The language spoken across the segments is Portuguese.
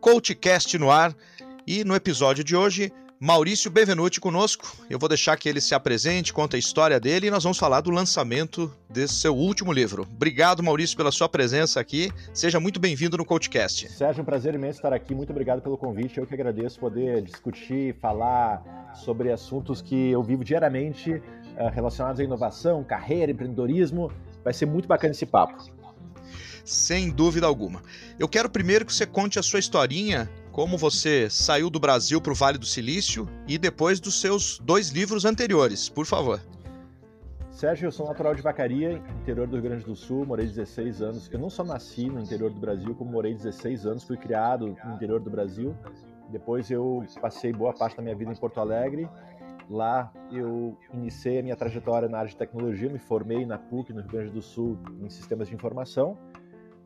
CoachCast no ar e no episódio de hoje, Maurício Benvenuti conosco. Eu vou deixar que ele se apresente, conta a história dele e nós vamos falar do lançamento desse seu último livro. Obrigado, Maurício, pela sua presença aqui. Seja muito bem-vindo no CoachCast. Sérgio, um prazer imenso estar aqui. Muito obrigado pelo convite. Eu que agradeço poder discutir, falar sobre assuntos que eu vivo diariamente eh, relacionados à inovação, carreira, empreendedorismo. Vai ser muito bacana esse papo. Sem dúvida alguma. Eu quero primeiro que você conte a sua historinha como você saiu do Brasil para o Vale do Silício e depois dos seus dois livros anteriores, por favor. Sérgio, eu sou natural de Vacaria, interior do Rio Grande do Sul, morei 16 anos. Eu não só nasci no interior do Brasil, como morei 16 anos, fui criado no interior do Brasil. Depois eu passei boa parte da minha vida em Porto Alegre. Lá eu iniciei a minha trajetória na área de tecnologia, me formei na PUC, no Rio Grande do Sul, em sistemas de informação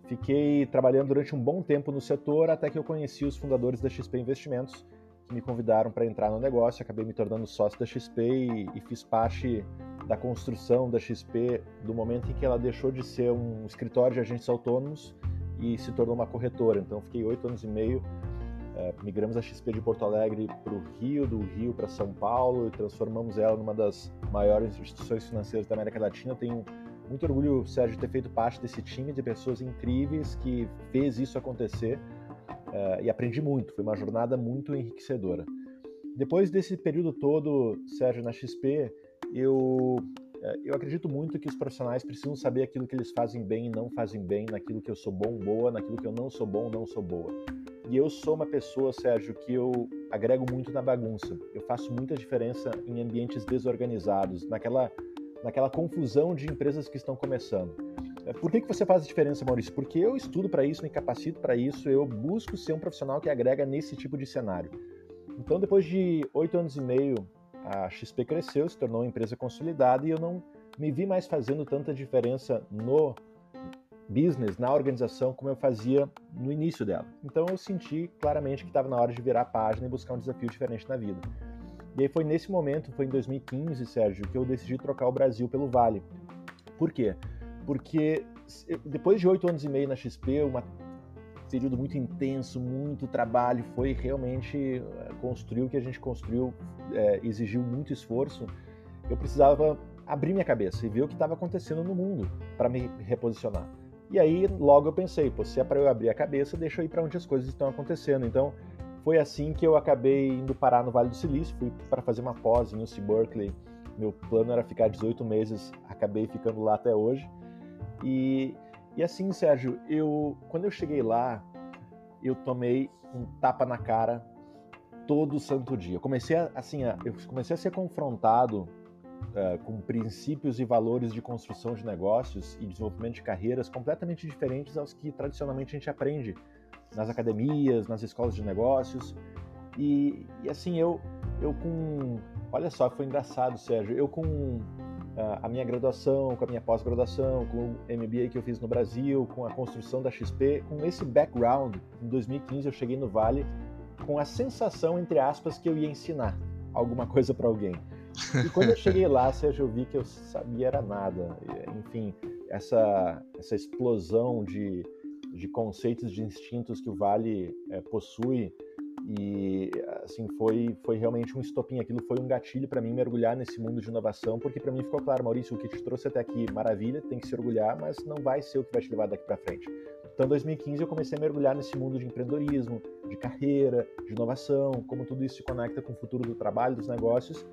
Fiquei trabalhando durante um bom tempo no setor até que eu conheci os fundadores da XP Investimentos, que me convidaram para entrar no negócio. Acabei me tornando sócio da XP e, e, fiz parte da construção da XP do momento em que ela deixou de ser um escritório de agentes autônomos e se tornou uma corretora. Então, fiquei oito anos e meio. É, migramos a XP de Porto Alegre para o Rio, do Rio para São Paulo e transformamos ela numa das maiores instituições financeiras da América Latina. Tenho muito orgulho, Sérgio, de ter feito parte desse time de pessoas incríveis que fez isso acontecer uh, e aprendi muito. Foi uma jornada muito enriquecedora. Depois desse período todo, Sérgio, na XP, eu, uh, eu acredito muito que os profissionais precisam saber aquilo que eles fazem bem e não fazem bem, naquilo que eu sou bom, boa, naquilo que eu não sou bom, não sou boa. E eu sou uma pessoa, Sérgio, que eu agrego muito na bagunça. Eu faço muita diferença em ambientes desorganizados, naquela naquela confusão de empresas que estão começando. É, por que, que você faz a diferença, Maurício? Porque eu estudo para isso, me capacito para isso, eu busco ser um profissional que agrega nesse tipo de cenário. Então, depois de oito anos e meio, a XP cresceu, se tornou uma empresa consolidada e eu não me vi mais fazendo tanta diferença no business, na organização, como eu fazia no início dela. Então, eu senti claramente que estava na hora de virar a página e buscar um desafio diferente na vida. E aí foi nesse momento, foi em 2015, Sérgio, que eu decidi trocar o Brasil pelo Vale. Por quê? Porque depois de oito anos e meio na XP, um período muito intenso, muito trabalho, foi realmente eh, construir o que a gente construiu, é, exigiu muito esforço. Eu precisava abrir minha cabeça e ver o que estava acontecendo no mundo para me reposicionar. E aí logo eu pensei, pô, se é para eu abrir a cabeça, deixa eu ir para onde as coisas estão acontecendo. Então foi assim que eu acabei indo parar no Vale do Silício, fui para fazer uma pós em UC Berkeley. Meu plano era ficar 18 meses, acabei ficando lá até hoje. E, e assim, Sérgio, eu quando eu cheguei lá, eu tomei um tapa na cara todo santo dia. Eu comecei a, assim, a, eu comecei a ser confrontado uh, com princípios e valores de construção de negócios e desenvolvimento de carreiras completamente diferentes aos que tradicionalmente a gente aprende nas academias, nas escolas de negócios. E, e assim, eu, eu com. Olha só, foi engraçado, Sérgio. Eu com ah, a minha graduação, com a minha pós-graduação, com o MBA que eu fiz no Brasil, com a construção da XP, com esse background, em 2015 eu cheguei no Vale com a sensação, entre aspas, que eu ia ensinar alguma coisa para alguém. E quando eu cheguei lá, Sérgio, eu vi que eu sabia era nada. Enfim, essa, essa explosão de, de conceitos, de instintos que o Vale é, possui. E assim foi foi realmente um estopim. Aquilo foi um gatilho para mim mergulhar nesse mundo de inovação porque para mim ficou claro Maurício o que te trouxe até aqui maravilha tem que se orgulhar mas não vai ser o que vai te levar daqui para frente. Então em 2015 eu comecei a mergulhar nesse mundo de empreendedorismo de carreira de inovação como tudo isso se conecta com o futuro do trabalho dos negócios.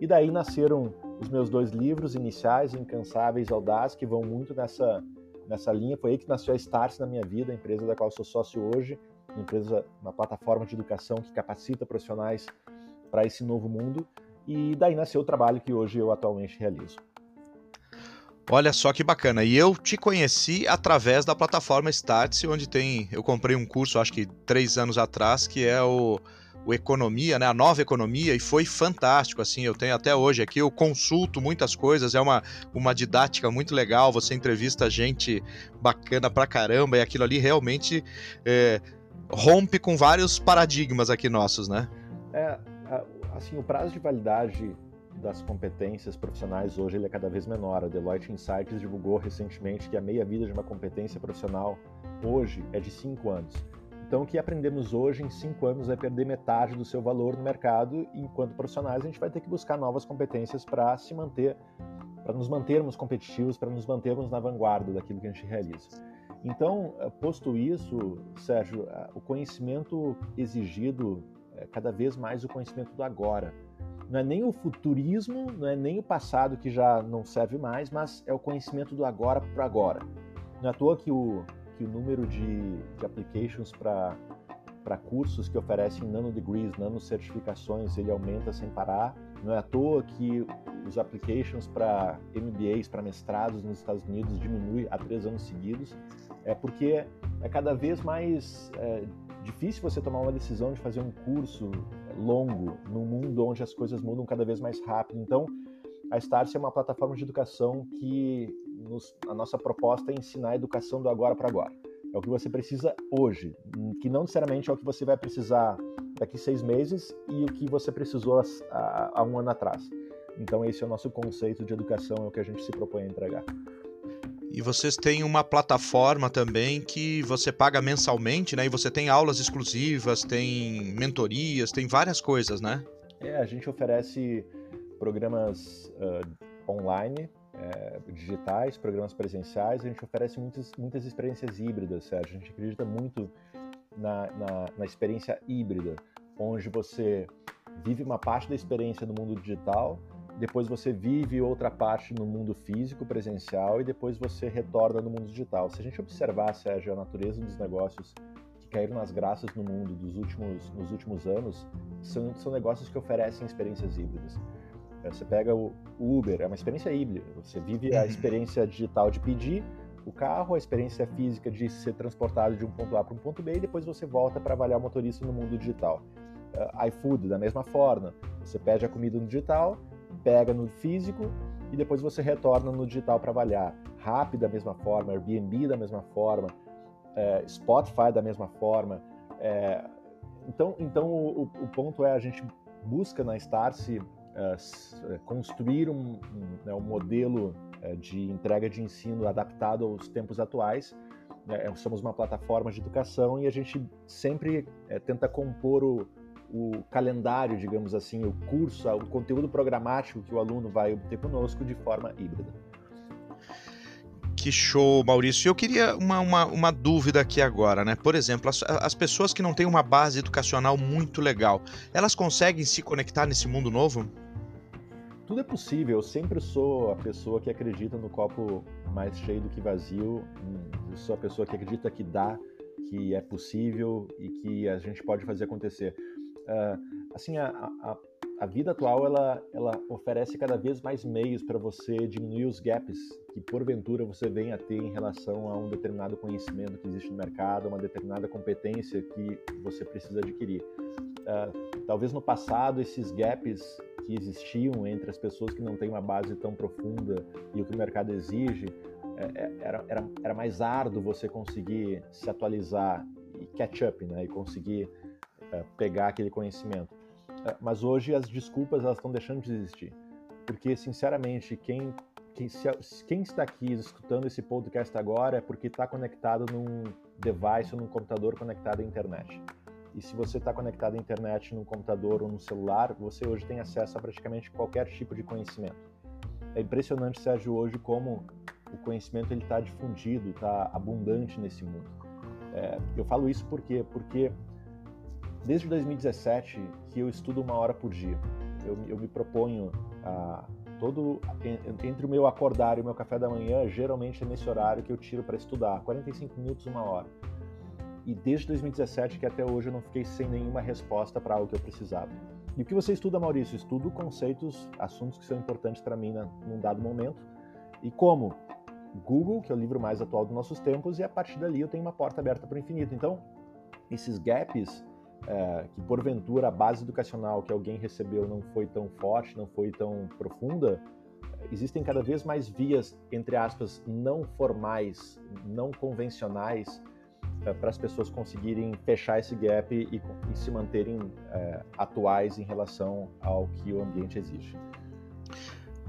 E daí nasceram os meus dois livros iniciais incansáveis audaz que vão muito nessa nessa linha. Foi aí que nasceu a Stars na minha vida, a empresa da qual sou sócio hoje, uma empresa, uma plataforma de educação que capacita profissionais para esse novo mundo. E daí nasceu o trabalho que hoje eu atualmente realizo. Olha só que bacana. E eu te conheci através da plataforma Startse, onde tem. Eu comprei um curso, acho que três anos atrás, que é o o Economia, né, a nova economia, e foi fantástico, assim, eu tenho até hoje aqui, eu consulto muitas coisas, é uma, uma didática muito legal, você entrevista gente bacana pra caramba, e aquilo ali realmente é, rompe com vários paradigmas aqui nossos, né? É, assim, o prazo de validade das competências profissionais hoje ele é cada vez menor. A Deloitte Insights divulgou recentemente que a meia-vida de uma competência profissional hoje é de cinco anos. Então, o que aprendemos hoje em cinco anos vai perder metade do seu valor no mercado, e enquanto profissionais a gente vai ter que buscar novas competências para se manter, para nos mantermos competitivos, para nos mantermos na vanguarda daquilo que a gente realiza. Então, eh, posto isso, Sérgio, o conhecimento exigido é cada vez mais o conhecimento do agora. Não é nem o futurismo, não é nem o passado que já não serve mais, mas é o conhecimento do agora para agora. Não é à toa que o, que o número de, de applications para cursos que oferecem nano degrees, nano certificações, ele aumenta sem parar. Não é à toa que os applications para MBAs, para mestrados nos Estados Unidos diminui há três anos seguidos. É porque é cada vez mais é, difícil você tomar uma decisão de fazer um curso longo num mundo onde as coisas mudam cada vez mais rápido. Então, a Starce é uma plataforma de educação que nos, a nossa proposta é ensinar a educação do agora para agora. É o que você precisa hoje, que não necessariamente é o que você vai precisar daqui seis meses e o que você precisou há, há um ano atrás. Então esse é o nosso conceito de educação, é o que a gente se propõe a entregar. E vocês têm uma plataforma também que você paga mensalmente, né? E você tem aulas exclusivas, tem mentorias, tem várias coisas, né? É, a gente oferece programas uh, online é, digitais, programas presenciais, a gente oferece muitas, muitas experiências híbridas, Sérgio. A gente acredita muito na, na, na experiência híbrida, onde você vive uma parte da experiência no mundo digital, depois você vive outra parte no mundo físico, presencial, e depois você retorna no mundo digital. Se a gente observar, Sérgio, a natureza dos negócios que caíram nas graças no mundo dos últimos, nos últimos anos, são, são negócios que oferecem experiências híbridas. É, você pega o Uber, é uma experiência híbrida. Você vive a uhum. experiência digital de pedir o carro, a experiência física de ser transportado de um ponto A para um ponto B e depois você volta para avaliar o motorista no mundo digital. Uh, iFood, da mesma forma. Você pede a comida no digital, pega no físico e depois você retorna no digital para avaliar. Rappi da mesma forma, Airbnb da mesma forma, é, Spotify da mesma forma. É, então, então o, o, ponto é a gente busca na Starse uh, construir um, um, né, um modelo uh, de entrega de ensino adaptado aos tempos atuais. Né, somos uma plataforma de educação e a gente sempre tenta compor o, o calendário, digamos assim, o curso, o conteúdo programático que o aluno vai obter conosco de forma híbrida. Que show, Maurício. Eu queria uma, uma, uma, dúvida aqui agora, né? Por exemplo, as, as pessoas que não têm uma base educacional muito legal, elas conseguem se conectar nesse mundo novo? Tudo é possível. Eu sempre sou a pessoa que acredita no copo mais cheio do que vazio. Eu sou a pessoa que acredita que dá, que é possível e que a gente pode fazer acontecer. Uh, assim, a, a, a, vida atual ela, ela oferece cada vez mais meios para você diminuir os gaps que porventura você venha a ter em relação a um determinado conhecimento que existe no mercado, uma determinada competência que você precisa adquirir. Uh, talvez no passado esses gaps que existiam entre as pessoas que não têm uma base tão profunda e o que o mercado exige, é, é, era, era, era mais árduo você conseguir se atualizar e catch up, né? E conseguir é, pegar aquele conhecimento. Mas hoje as desculpas elas estão deixando de existir, porque sinceramente quem quem, se, quem está aqui escutando esse podcast agora é porque está conectado num device ou num computador conectado à internet. E se você está conectado à internet num computador ou no celular, você hoje tem acesso a praticamente qualquer tipo de conhecimento. É impressionante, Sérgio, hoje como o conhecimento ele está difundido, está abundante nesse mundo. É, eu falo isso porque porque desde 2017 que eu estudo uma hora por dia. Eu, eu me proponho a todo entre o meu acordar e o meu café da manhã, geralmente é nesse horário que eu tiro para estudar, 45 minutos, uma hora e desde 2017 que até hoje eu não fiquei sem nenhuma resposta para algo que eu precisava. E o que você estuda, Maurício? Estudo conceitos, assuntos que são importantes para mim na, num dado momento. E como? Google, que é o livro mais atual dos nossos tempos, e a partir dali eu tenho uma porta aberta para o infinito. Então, esses gaps é, que porventura a base educacional que alguém recebeu não foi tão forte, não foi tão profunda, existem cada vez mais vias, entre aspas, não formais, não convencionais, para as pessoas conseguirem fechar esse gap e, e se manterem é, atuais em relação ao que o ambiente exige.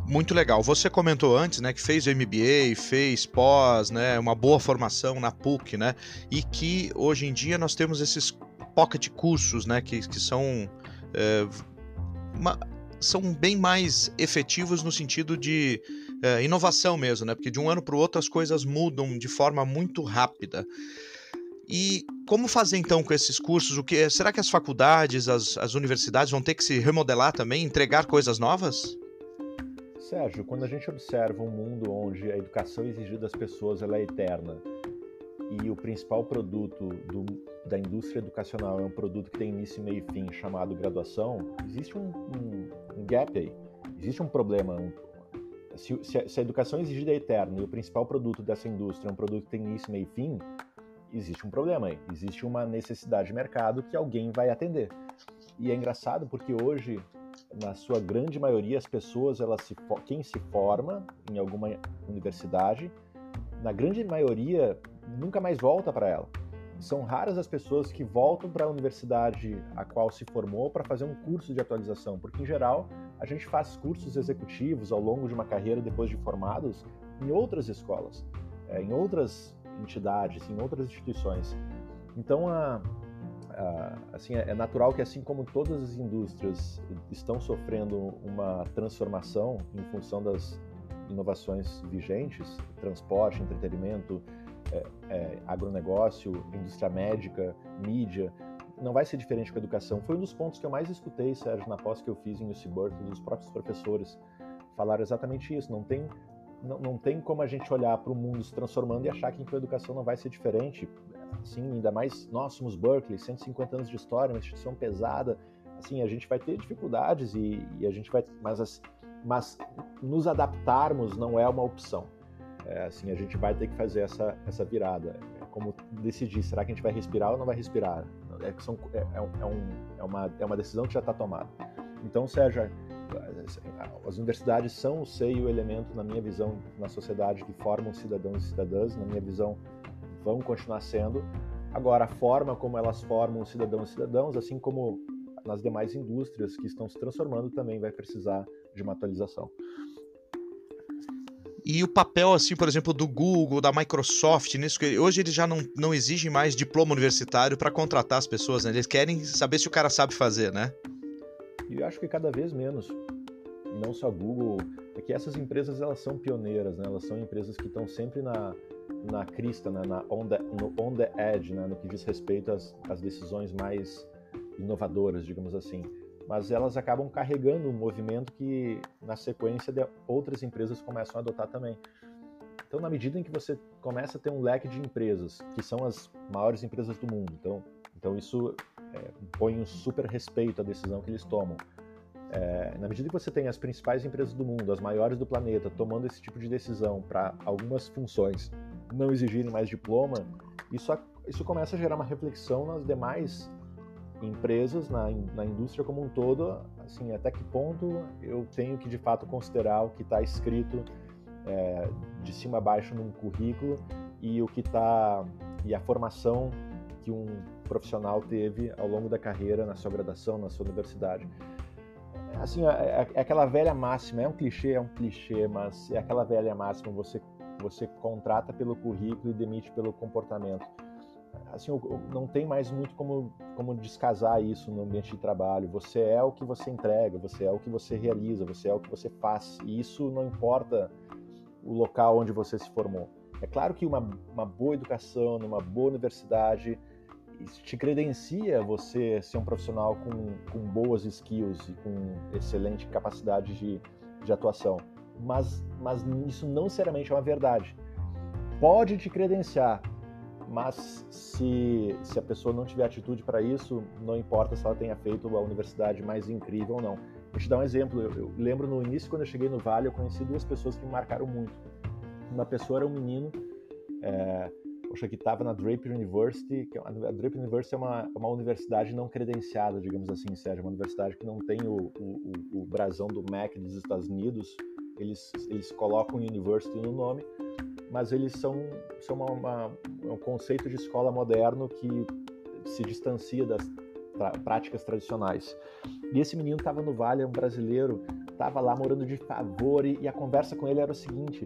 Muito legal. Você comentou antes, né, que fez MBA, fez pós, né, uma boa formação na PUC, né, e que hoje em dia nós temos esses pocket cursos, né, que, que são é, uma, são bem mais efetivos no sentido de é, inovação mesmo, né, porque de um ano para o outro as coisas mudam de forma muito rápida. E como fazer então com esses cursos? O que será que as faculdades, as, as universidades vão ter que se remodelar também, entregar coisas novas? Sérgio, quando a gente observa um mundo onde a educação exigida das pessoas ela é eterna e o principal produto do, da indústria educacional é um produto que tem início, meio e fim, chamado graduação, existe um, um, um gap aí, existe um problema. Um, se, se, a, se, a, educação exigida é eterna e o principal produto dessa indústria é um produto que tem início, meio e fim, existe um problema aí, existe uma necessidade de mercado que alguém vai atender. E é engraçado porque hoje na sua grande maioria, as pessoas, elas se, quem se forma em alguma universidade, na grande maioria, nunca mais volta para ela. São raras as pessoas que voltam para a universidade a qual se formou para fazer um curso de atualização, porque em geral a gente faz cursos executivos ao longo de uma carreira depois de formados em outras escolas, é, em outras entidades, em outras instituições. Então a, assim, é, é natural que assim como todas as indústrias estão sofrendo uma transformação em função das inovações vigentes, transporte, entretenimento, é, é, agronegócio, indústria médica, mídia, não vai ser diferente com a educação. Foi um dos pontos que eu mais escutei, Sérgio, na pós que eu fiz em UC Berkeley, dos próprios professores falaram exatamente isso. Não tem, não, não tem como a gente olhar para o mundo se transformando e achar que a educação não vai ser diferente assim, ainda mais nós somos Berkeley, 150 anos de história, uma instituição pesada, assim, a gente vai ter dificuldades e, e a gente vai, mas, mas nos adaptarmos não é uma opção. É, assim, a gente vai ter que fazer essa, essa virada. É como decidir, será que a gente vai respirar ou não vai respirar? É, são, é, é, é um, é, uma, é uma decisão que já está tomada. Então, Sérgio, as universidades são o seio, elemento, na minha visão, na sociedade que formam cidadãos e cidadãs, na minha visão, vão continuar sendo. Agora, a forma como elas formam cidadãos e cidadãos, assim como nas demais indústrias que estão se transformando, também vai precisar de uma atualização. E o papel, assim, por exemplo, do Google, da Microsoft, nisso que hoje eles já não, não exigem mais diploma universitário para contratar as pessoas, né? Eles querem saber se o cara sabe fazer, né? E eu acho que cada vez menos. Não só Google, é que essas empresas elas são pioneiras, né? Elas são empresas que estão sempre na, na crista, né, na on the, no on the edge, né, no que diz respeito às, às decisões mais inovadoras, digamos assim. Mas elas acabam carregando um movimento que, na sequência, outras empresas começam a adotar também. Então, na medida em que você começa a ter um leque de empresas, que são as maiores empresas do mundo, então, então isso é, põe um super respeito à decisão que eles tomam. É, na medida que você tem as principais empresas do mundo, as maiores do planeta, tomando esse tipo de decisão para algumas funções não exigirem mais diploma, isso, isso começa a gerar uma reflexão nas demais empresas, na, na indústria como um todo, assim, até que ponto eu tenho que de fato considerar o que está escrito é, de cima a baixo num currículo e o que está e a formação que um profissional teve ao longo da carreira na sua graduação, na sua universidade. Assim, é, é, aquela velha máxima, é um clichê, é um clichê, mas é aquela velha máxima, você você contrata pelo currículo e demite pelo comportamento. Assim, não tem mais muito como, como descasar isso no ambiente de trabalho. Você é o que você entrega, você é o que você realiza, você é o que você faz. E isso não importa o local onde você se formou. É claro que uma, uma boa educação, numa boa universidade, te credencia você ser um profissional com, com boas skills e com excelente capacidade de, de atuação mas, mas isso não necessariamente é uma verdade. Pode te credenciar, mas se, se a pessoa não tiver atitude para isso, não importa se ela tenha feito a universidade mais incrível ou não. Vou te dar um exemplo. Eu, eu, lembro no início, quando eu cheguei no Vale, eu conheci duas pessoas que me marcaram muito. Uma pessoa era um menino, é, poxa, que estava na Draper University. Que é a Draper University é uma, é uma universidade não credenciada, digamos assim, Sérgio. Uma universidade que não tem o, o, o brasão do MEC dos Estados Unidos, eles, eles colocam university no nome, mas eles são, são uma, uma, um conceito de escola moderno que se distancia das práticas tradicionais. E esse menino estava no Vale, é um brasileiro, estava lá morando de favor e, e, a conversa com ele era o seguinte: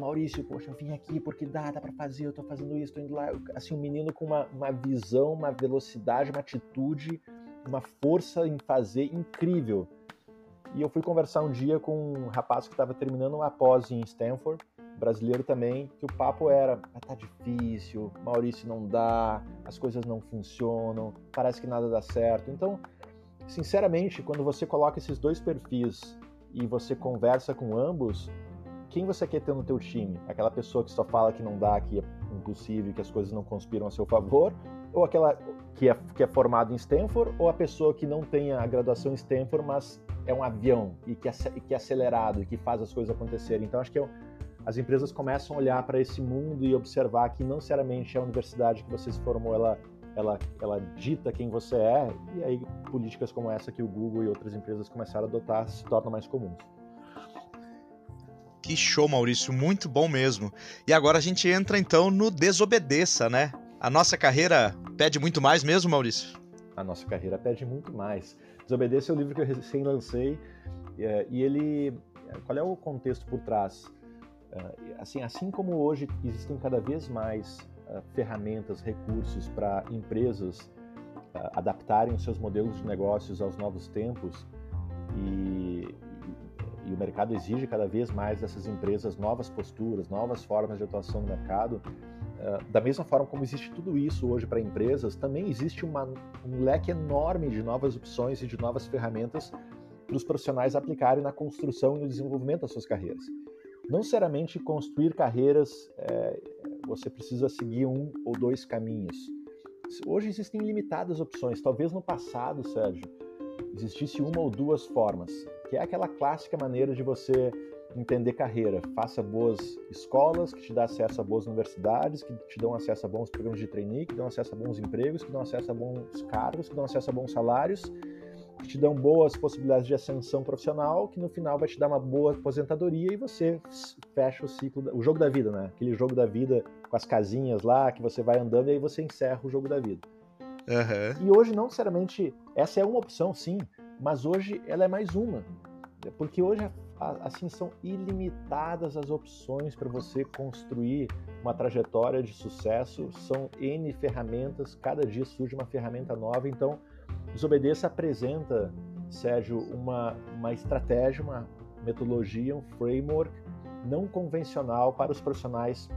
Maurício, poxa, eu vim aqui porque dá, dá para fazer, eu tô fazendo isso, tô indo lá. Assim, um menino com uma, uma visão, uma velocidade, uma atitude, uma força em fazer incrível. E eu fui conversar um dia com um rapaz que estava terminando uma pós em Stanford, brasileiro também, que o papo era: ah, tá difícil, Maurício não dá, as coisas não funcionam, parece que nada dá certo. Então, sinceramente, quando você coloca esses dois perfis e você conversa com ambos, quem você quer ter no teu time? Aquela pessoa que só fala que não dá, que é impossível, que as coisas não conspiram a seu favor? Ou aquela que é, que é formada em Stanford? Ou a pessoa que não tem a graduação em Stanford, mas é um avião e que é, que é acelerado e que faz as coisas acontecerem? Então, acho que é, as empresas começam a olhar para esse mundo e observar que não necessariamente a universidade que você se formou, ela ela, ela dita quem você é, e aí políticas como essa que o Google e outras empresas começaram a adotar se tornam mais comuns. Que show, Maurício, muito bom mesmo. E agora a gente entra então no Desobedeça, né? A nossa carreira pede muito mais mesmo, Maurício? A nossa carreira pede muito mais. Desobedeça é o livro que eu recém lancei e ele. Qual é o contexto por trás? É, assim, assim como hoje existem cada vez mais ferramentas, recursos para empresas adaptarem os seus modelos de negócios aos novos tempos e, e o mercado exige cada vez mais dessas empresas novas posturas, novas formas de atuação no mercado. Uh, da mesma forma como existe tudo isso hoje para empresas, também existe uma, um leque enorme de novas opções e de novas ferramentas para os profissionais aplicarem na construção e no desenvolvimento das suas carreiras. Não necessariamente construir carreiras, é, você precisa seguir um ou dois caminhos. Hoje existem limitadas opções. Talvez no passado, Sérgio, existisse uma ou duas formas que é aquela clássica maneira de você entender carreira. Faça boas escolas, que te dão acesso a boas universidades, que te dão acesso a bons programas de trainee, que dão acesso a bons empregos, que dão acesso a bons cargos, que dão acesso a bons salários, que te dão boas possibilidades de ascensão profissional, que no final vai te dar uma boa aposentadoria e você fecha o ciclo, o jogo da vida, né? Aquele jogo da vida com as casinhas lá, que você vai andando e aí você encerra o jogo da vida. Uhum. E hoje, não necessariamente, essa é uma opção, sim, mas hoje ela é mais uma, porque hoje assim são ilimitadas as opções para você construir uma trajetória de sucesso, são N ferramentas, cada dia surge uma ferramenta nova, então Desobedeça apresenta, Sérgio, uma, uma estratégia, uma metodologia, um framework não convencional para os profissionais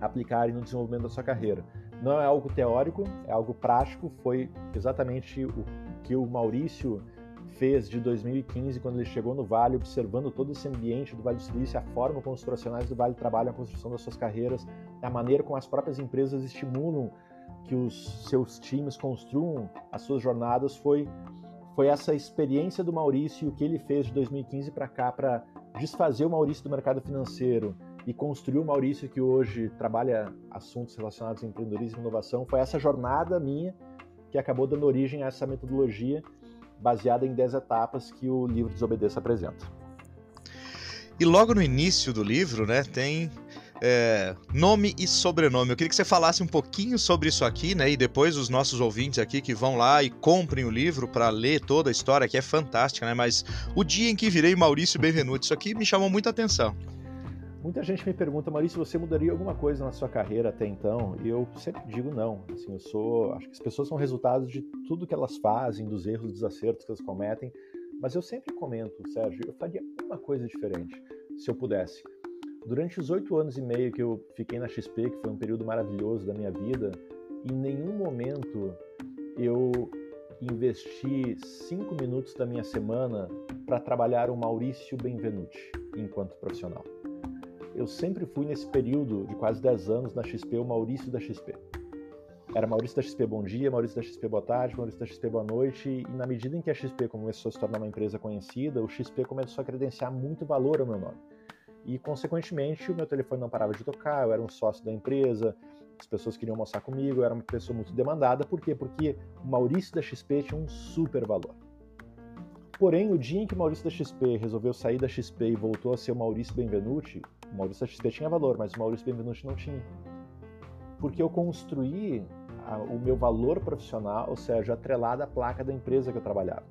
aplicarem no desenvolvimento da sua carreira. Não é algo teórico, é algo prático, foi exatamente o que o Maurício fez de 2015, quando ele chegou no Vale, observando todo esse ambiente do Vale do Silício, a forma como os profissionais do Vale trabalham a construção das suas carreiras, a maneira como as próprias empresas estimulam que os seus times construam as suas jornadas, foi, foi essa experiência do Maurício e o que ele fez de 2015 para cá para desfazer o Maurício do mercado financeiro e construir o Maurício que hoje trabalha assuntos relacionados a empreendedorismo e inovação. Foi essa jornada minha que acabou dando origem a essa metodologia baseada em 10 etapas que o livro Desobedeça apresenta. E logo no início do livro, né, tem é, nome e sobrenome. Eu queria que você falasse um pouquinho sobre isso aqui, né? E depois os nossos ouvintes aqui que vão lá e comprem o livro para ler toda a história, que é fantástica, né? Mas o dia em que virei Maurício Benvenuto, isso aqui me chamou muita atenção. Muita gente me pergunta, Maurício, você mudaria alguma coisa na sua carreira até então? E eu sempre digo não. Assim, eu sou, acho que as pessoas são resultado de tudo que elas fazem, dos erros, dos acertos que elas cometem. Mas eu sempre comento, Sérgio, eu faria uma coisa diferente se eu pudesse. Durante os oito anos e meio que eu fiquei na XP, que foi um período maravilhoso da minha vida, em nenhum momento eu investi cinco minutos da minha semana para trabalhar o Maurício Benvenuti enquanto profissional eu sempre fui nesse período de quase 10 anos na XP o Maurício da XP. Era Maurício da XP bom dia, Maurício da XP boa tarde, Maurício da XP boa noite, e na medida em que a XP começou a se tornar uma empresa conhecida, o XP começou a credenciar muito valor ao meu nome. E, consequentemente, o meu telefone não parava de tocar, eu era um sócio da empresa, as pessoas queriam almoçar comigo, eu era uma pessoa muito demandada. Por quê? Porque o Maurício da XP tinha um super valor. Porém, o dia em que o Maurício da XP resolveu sair da XP e voltou a ser o Maurício Benvenuti, o Maurício da XP tinha valor, mas o Maurício Benvenuti não tinha. Porque eu construí a, o meu valor profissional, ou seja, atrelado à placa da empresa que eu trabalhava.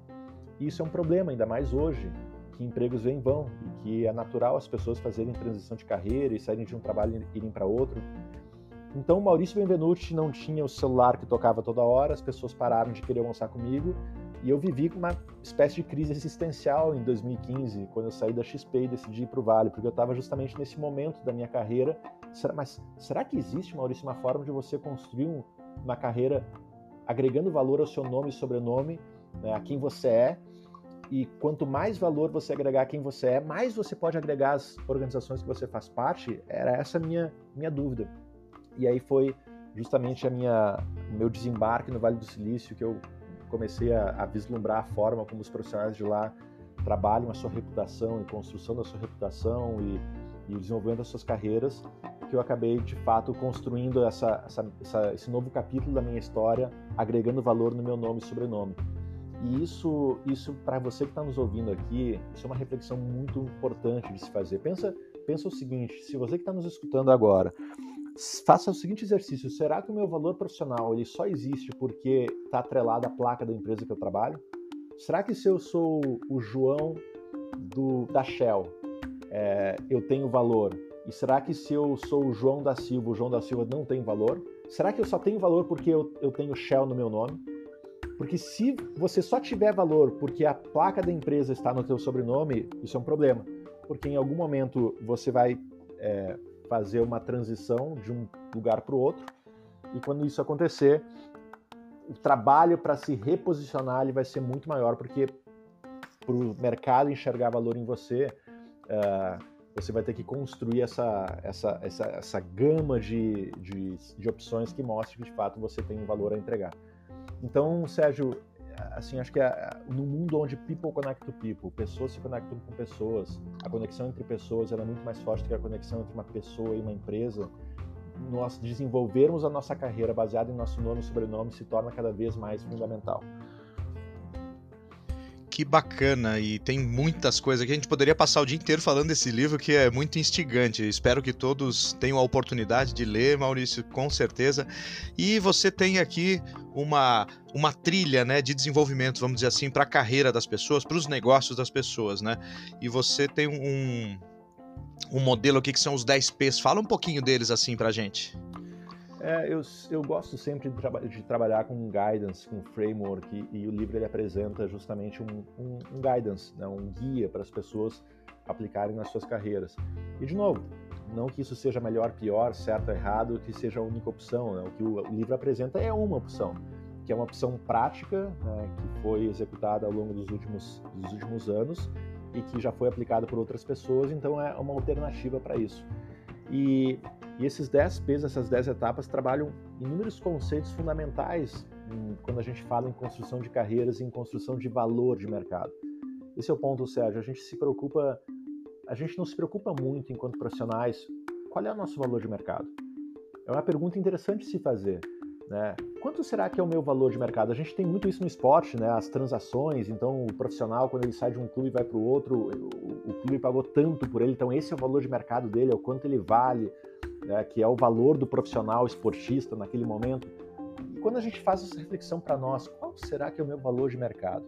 E isso é um problema, ainda mais hoje, que empregos vêm e vão e que é natural as pessoas fazerem transição de carreira e saírem de um trabalho e irem para outro. Então, Maurício Benvenuti não tinha o celular que tocava toda hora, as pessoas pararam de querer almoçar comigo e eu vivi uma espécie de crise existencial em 2015, quando eu saí da XP e decidi ir para o Vale, porque eu estava justamente nesse momento da minha carreira. Mas será que existe, Maurício, uma forma de você construir uma carreira agregando valor ao seu nome e sobrenome, né, a quem você é? E quanto mais valor você agregar a quem você é, mais você pode agregar às organizações que você faz parte? Era essa a minha, minha dúvida. E aí foi justamente a minha, o meu desembarque no Vale do Silício que eu comecei a, a vislumbrar a forma como os profissionais de lá trabalham a sua reputação e construção da sua reputação e, e o suas carreiras, que eu acabei de fato construindo essa, essa, essa, esse novo capítulo da minha história, agregando valor no meu nome e sobrenome. E isso, isso para você que está nos ouvindo aqui, isso é uma reflexão muito importante de se fazer. Pensa, pensa o seguinte: se você que está nos escutando agora faça o seguinte exercício: será que o meu valor profissional ele só existe porque está atrelado à placa da empresa que eu trabalho? Será que se eu sou o João do, da Shell, é, eu tenho valor? E será que se eu sou o João da Silva, o João da Silva não tem valor? Será que eu só tenho valor porque eu, eu tenho Shell no meu nome? Porque se você só tiver valor porque a placa da empresa está no teu sobrenome, isso é um problema. Porque em algum momento você vai é, fazer uma transição de um lugar para o outro. E quando isso acontecer, o trabalho para se reposicionar ele vai ser muito maior, porque para o mercado enxergar valor em você, uh, você vai ter que construir essa, essa, essa, essa gama de, de, de opções que mostre que de fato você tem um valor a entregar. Então, Sérgio, assim, acho que é, no mundo onde people connect to people, pessoas se conectam com pessoas, a conexão entre pessoas é muito mais forte que a conexão entre uma pessoa e uma empresa. Nós desenvolvermos a nossa carreira baseada em nosso nome e sobrenome se torna cada vez mais fundamental que bacana e tem muitas coisas que a gente poderia passar o dia inteiro falando desse livro que é muito instigante. Espero que todos tenham a oportunidade de ler, Maurício, com certeza. E você tem aqui uma, uma trilha né, de desenvolvimento, vamos dizer assim, para a carreira das pessoas, para os negócios das pessoas, né? E você tem um, um modelo aqui que são os 10 P's. Fala um pouquinho deles assim para a gente. É, eu, eu gosto sempre de, traba de, trabalhar com guidance, com framework, e, e o livro ele apresenta justamente um, um, um guidance, né, um guia para as pessoas aplicarem nas suas carreiras. E, de novo, não que isso seja melhor, pior, certo errado, que seja a única opção. Né? O que o, o livro apresenta é uma opção, que é uma opção prática, né, que foi executada ao longo dos últimos, dos últimos anos e que já foi aplicada por outras pessoas, então é uma alternativa para isso. E e esses 10 P's, essas 10 etapas, trabalham inúmeros conceitos fundamentais quando a gente fala em construção de carreiras e em construção de valor de mercado. Esse é o ponto, Sérgio. A gente se preocupa, a gente não se preocupa muito enquanto profissionais. Qual é o nosso valor de mercado? É uma pergunta interessante se fazer. Né? Quanto será que é o meu valor de mercado? A gente tem muito isso no esporte, né? As transações. Então, o profissional, quando ele sai de um clube e vai para o outro, o clube pagou tanto por ele. Então, esse é o valor de mercado dele, é o quanto ele vale, né? que é o valor do profissional esportista naquele momento. E quando a gente faz essa reflexão para nós, qual será que é o meu valor de mercado?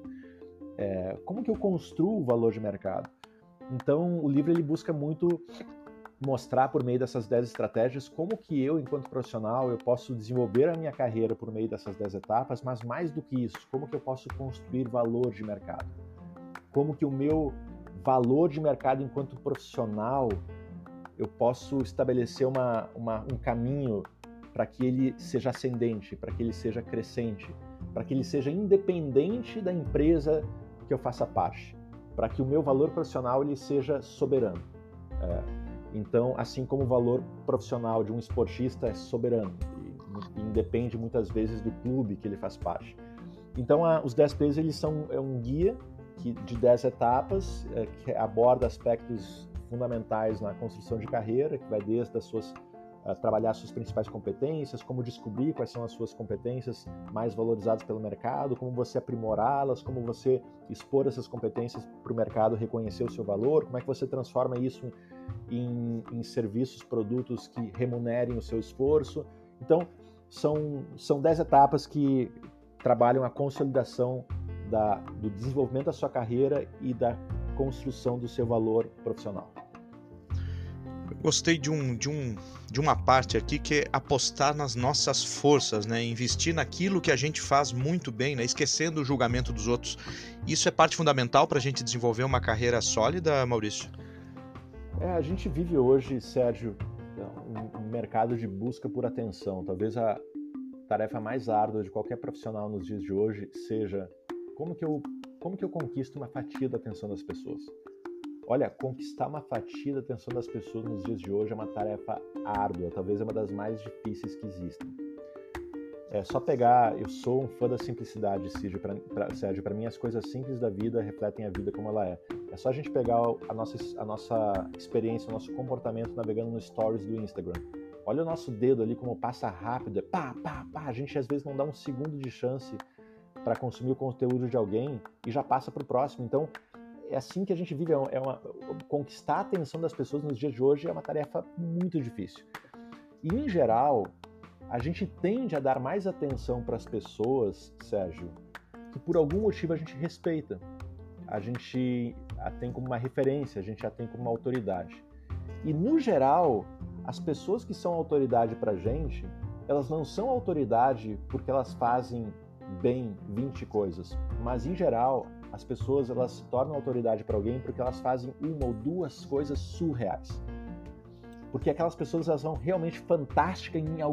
É, como que eu construo o valor de mercado? Então, o livro ele busca muito mostrar por meio dessas 10 estratégias como que eu, enquanto profissional, eu posso desenvolver a minha carreira por meio dessas 10 etapas, mas mais do que isso, como que eu posso construir valor de mercado? Como que o meu valor de mercado enquanto profissional, eu posso estabelecer uma, uma um caminho para que ele seja ascendente, para que ele seja crescente, para que ele seja independente da empresa que eu faça parte, para que o meu valor profissional ele seja soberano. É, então, assim como o valor profissional de um esportista é soberano e, independe muitas vezes do clube que ele faz parte. Então, a, os 10 P's eles são é um guia que, de 10 etapas é, que aborda aspectos fundamentais na construção de carreira, que vai desde as suas uh, trabalhar suas principais competências, como descobrir quais são as suas competências mais valorizadas pelo mercado, como você aprimorá-las, como você expor essas competências para o mercado reconhecer o seu valor, como é que você transforma isso em, em serviços, produtos que remunerem o seu esforço. Então, são, são dez etapas que trabalham a consolidação da, do desenvolvimento da sua carreira e da construção do seu valor profissional. Gostei de, um, de, um, de uma parte aqui que é apostar nas nossas forças, né? Investir naquilo que a gente faz muito bem, né? Esquecendo o julgamento dos outros. Isso é parte fundamental para a gente desenvolver uma carreira sólida, Maurício? É, a gente vive hoje, Sérgio, um mercado de busca por atenção. Talvez a tarefa mais árdua de qualquer profissional nos dias de hoje seja como que eu, como que eu conquisto uma fatia da atenção das pessoas. Olha, conquistar uma fatia da atenção das pessoas nos dias de hoje é uma tarefa árdua, talvez é uma das mais difíceis que existem. É só pegar, eu sou um fã da simplicidade, Sérgio, para mim as coisas simples da vida refletem a vida como ela é. É só a gente pegar a nossa, a nossa experiência, o nosso comportamento navegando no stories do Instagram. Olha o nosso dedo ali como passa rápido, é pá, pá, pá. A gente às vezes não dá um segundo de chance para consumir o conteúdo de alguém e já passa para o próximo. Então, é assim que a gente vive. É uma, conquistar a atenção das pessoas nos dias de hoje é uma tarefa muito difícil. E, em geral, a gente tende a dar mais atenção para as pessoas, Sérgio, que por algum motivo a gente respeita. A gente a tem como uma referência, a gente a tem como uma autoridade. E, no geral, as pessoas que são autoridade para a gente, elas não são autoridade porque elas fazem bem 20 coisas, mas, em geral, as pessoas elas se tornam autoridade para alguém porque elas fazem uma ou duas coisas surreais. Porque aquelas pessoas elas são realmente fantásticas em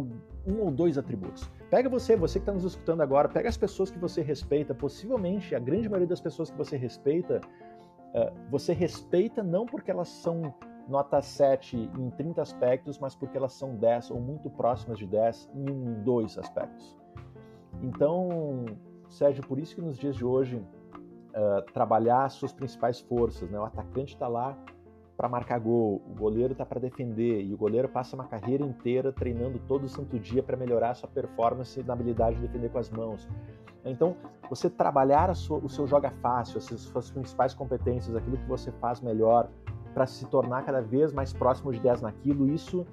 um ou dois atributos. Pega você, você que está nos escutando agora, pega as pessoas que você respeita, possivelmente a grande maioria das pessoas que você respeita, uh, você respeita não porque elas são nota 7 em 30 aspectos, mas porque elas são 10 ou muito próximas de 10 em dois aspectos. Então, Sérgio, por isso que nos dias de hoje uh, trabalhar as suas principais forças. Né? O atacante está lá para marcar gol, o goleiro está para defender e o goleiro passa uma carreira inteira treinando todo santo dia para melhorar sua performance na habilidade de defender com as mãos. Então, você trabalhar sua, o seu joga fácil, as suas principais competências, aquilo que você faz melhor, para se tornar cada vez mais próximo de 10 naquilo, isso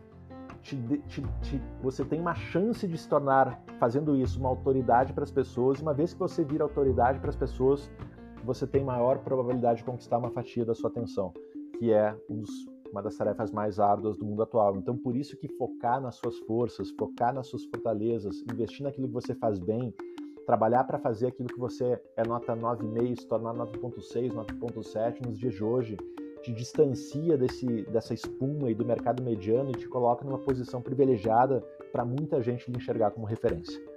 te, te, te, você tem uma chance de se tornar, fazendo isso, uma autoridade para as pessoas. Uma vez que você vira autoridade para as pessoas, você tem maior probabilidade de conquistar uma fatia da sua atenção, que é um dos, uma das tarefas mais árduas do mundo atual. Então, por isso que focar nas suas forças, focar nas suas fortalezas, investir naquilo que você faz bem, trabalhar para fazer aquilo que você é nota 9,5, se tornar 9,6, 9,7 nos dias de hoje, te distancia desse, dessa espuma e do mercado mediano e te coloca numa posição privilegiada para muita gente lhe enxergar como referência.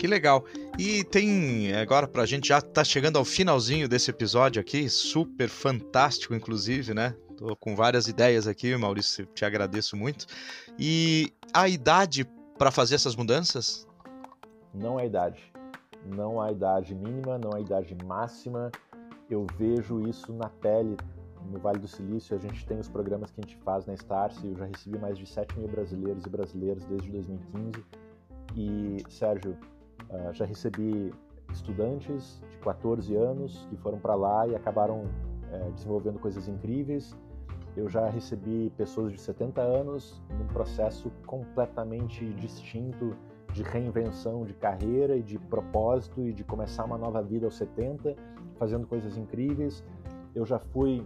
Que legal. E tem agora pra gente já tá chegando ao finalzinho desse episódio aqui, super fantástico inclusive, né? Tô com várias ideias aqui, Maurício, te agradeço muito. E a idade para fazer essas mudanças? Não há idade. Não há idade mínima, não há idade máxima. Eu vejo isso na pele no Vale do Silício. A gente tem os programas que a gente faz na Starse. Eu já recebi mais de 7 mil brasileiros e brasileiras desde 2015. E, Sérgio, Uh, já recebi estudantes de 14 anos que foram para lá e acabaram é, desenvolvendo coisas incríveis. Eu já recebi pessoas de 70 anos num processo completamente distinto de reinvenção de carreira e de propósito e de começar uma nova vida aos 70, fazendo coisas incríveis. Eu já fui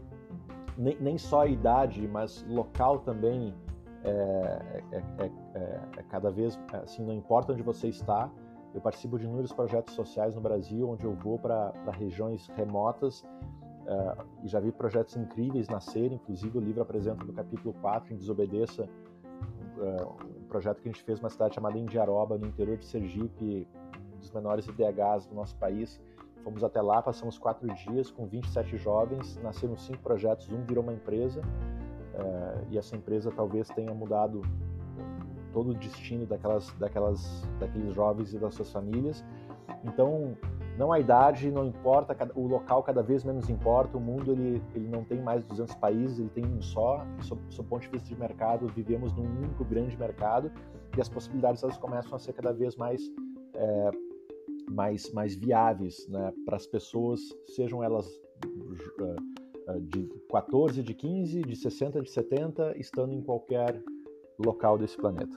nem, nem só a idade, mas local também é, é, é, é, é cada vez assim, não importa onde você está, eu participo de inúmeros projetos sociais no Brasil, onde eu vou para regiões remotas uh, e já vi projetos incríveis nascerem. Inclusive, o livro apresenta no capítulo 4, em Desobedeça, uh, um projeto que a gente fez numa cidade chamada Indiaroba, no interior de Sergipe, um dos menores IDHs do nosso país. Fomos até lá, passamos quatro dias com 27 jovens, nasceram cinco projetos, um virou uma empresa, uh, e essa empresa talvez tenha mudado todo o destino daquelas, daquelas, daqueles jovens e das suas famílias. Então, não a idade, não importa, o local cada vez menos importa, o mundo ele, ele não tem mais 200 países, ele tem um só, sob, sob ponto de vista de mercado, vivemos num único grande mercado e as possibilidades elas começam a ser cada vez mais é, mais, mais viáveis né, para as pessoas, sejam elas uh, de 14, de 15, de 60, de 70, estando em qualquer local desse planeta.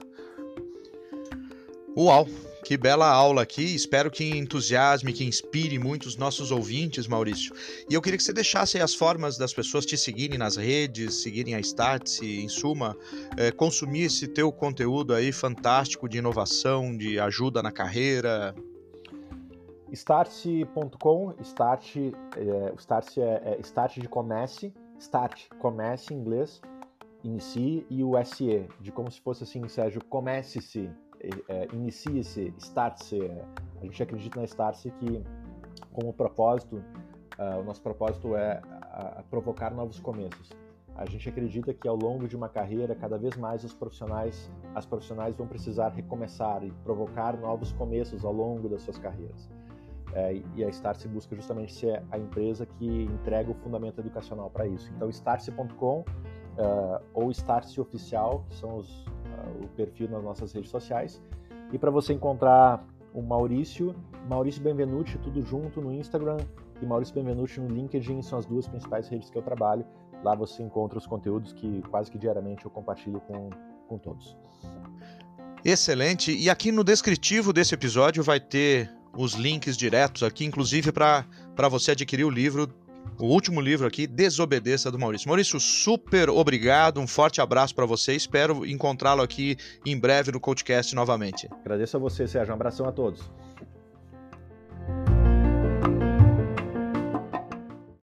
Uau! Que bela aula aqui. Espero que entusiasme, que inspire muitos nossos ouvintes, Maurício. E eu queria que você deixasse as formas das pessoas te seguirem nas redes, seguirem a Startse, em suma, é, consumir esse teu conteúdo aí fantástico de inovação, de ajuda na carreira. Startse.com, Start, é, o Startse é, é Start de comece, Start, comece em inglês, inicie, e o SE, de como se fosse assim, Sérgio, comece-se é, inicie-se, start-se. A gente acredita na start-se que, como propósito, uh, o nosso propósito é provocar novos começos. A gente acredita que ao longo de uma carreira, cada vez mais os profissionais, as profissionais vão precisar recomeçar e provocar novos começos ao longo das suas carreiras. É, e a Startse busca justamente ser a empresa que entrega o fundamento educacional para isso. Então, startse.com uh, ou Startse Oficial, que são os, o perfil nas nossas redes sociais. E para você encontrar o Maurício, Maurício Benvenuti, tudo junto no Instagram e Maurício Benvenuti no LinkedIn, são as duas principais redes que eu trabalho. Lá você encontra os conteúdos que quase que diariamente eu compartilho com, com todos. Excelente. E aqui no descritivo desse episódio vai ter os links diretos aqui, inclusive para você adquirir o livro o último livro aqui, Desobedeça, do Maurício. Maurício, super obrigado, um forte abraço para você. Espero encontrá-lo aqui em breve no podcast novamente. Agradeço a você, Sérgio. Um abração a todos.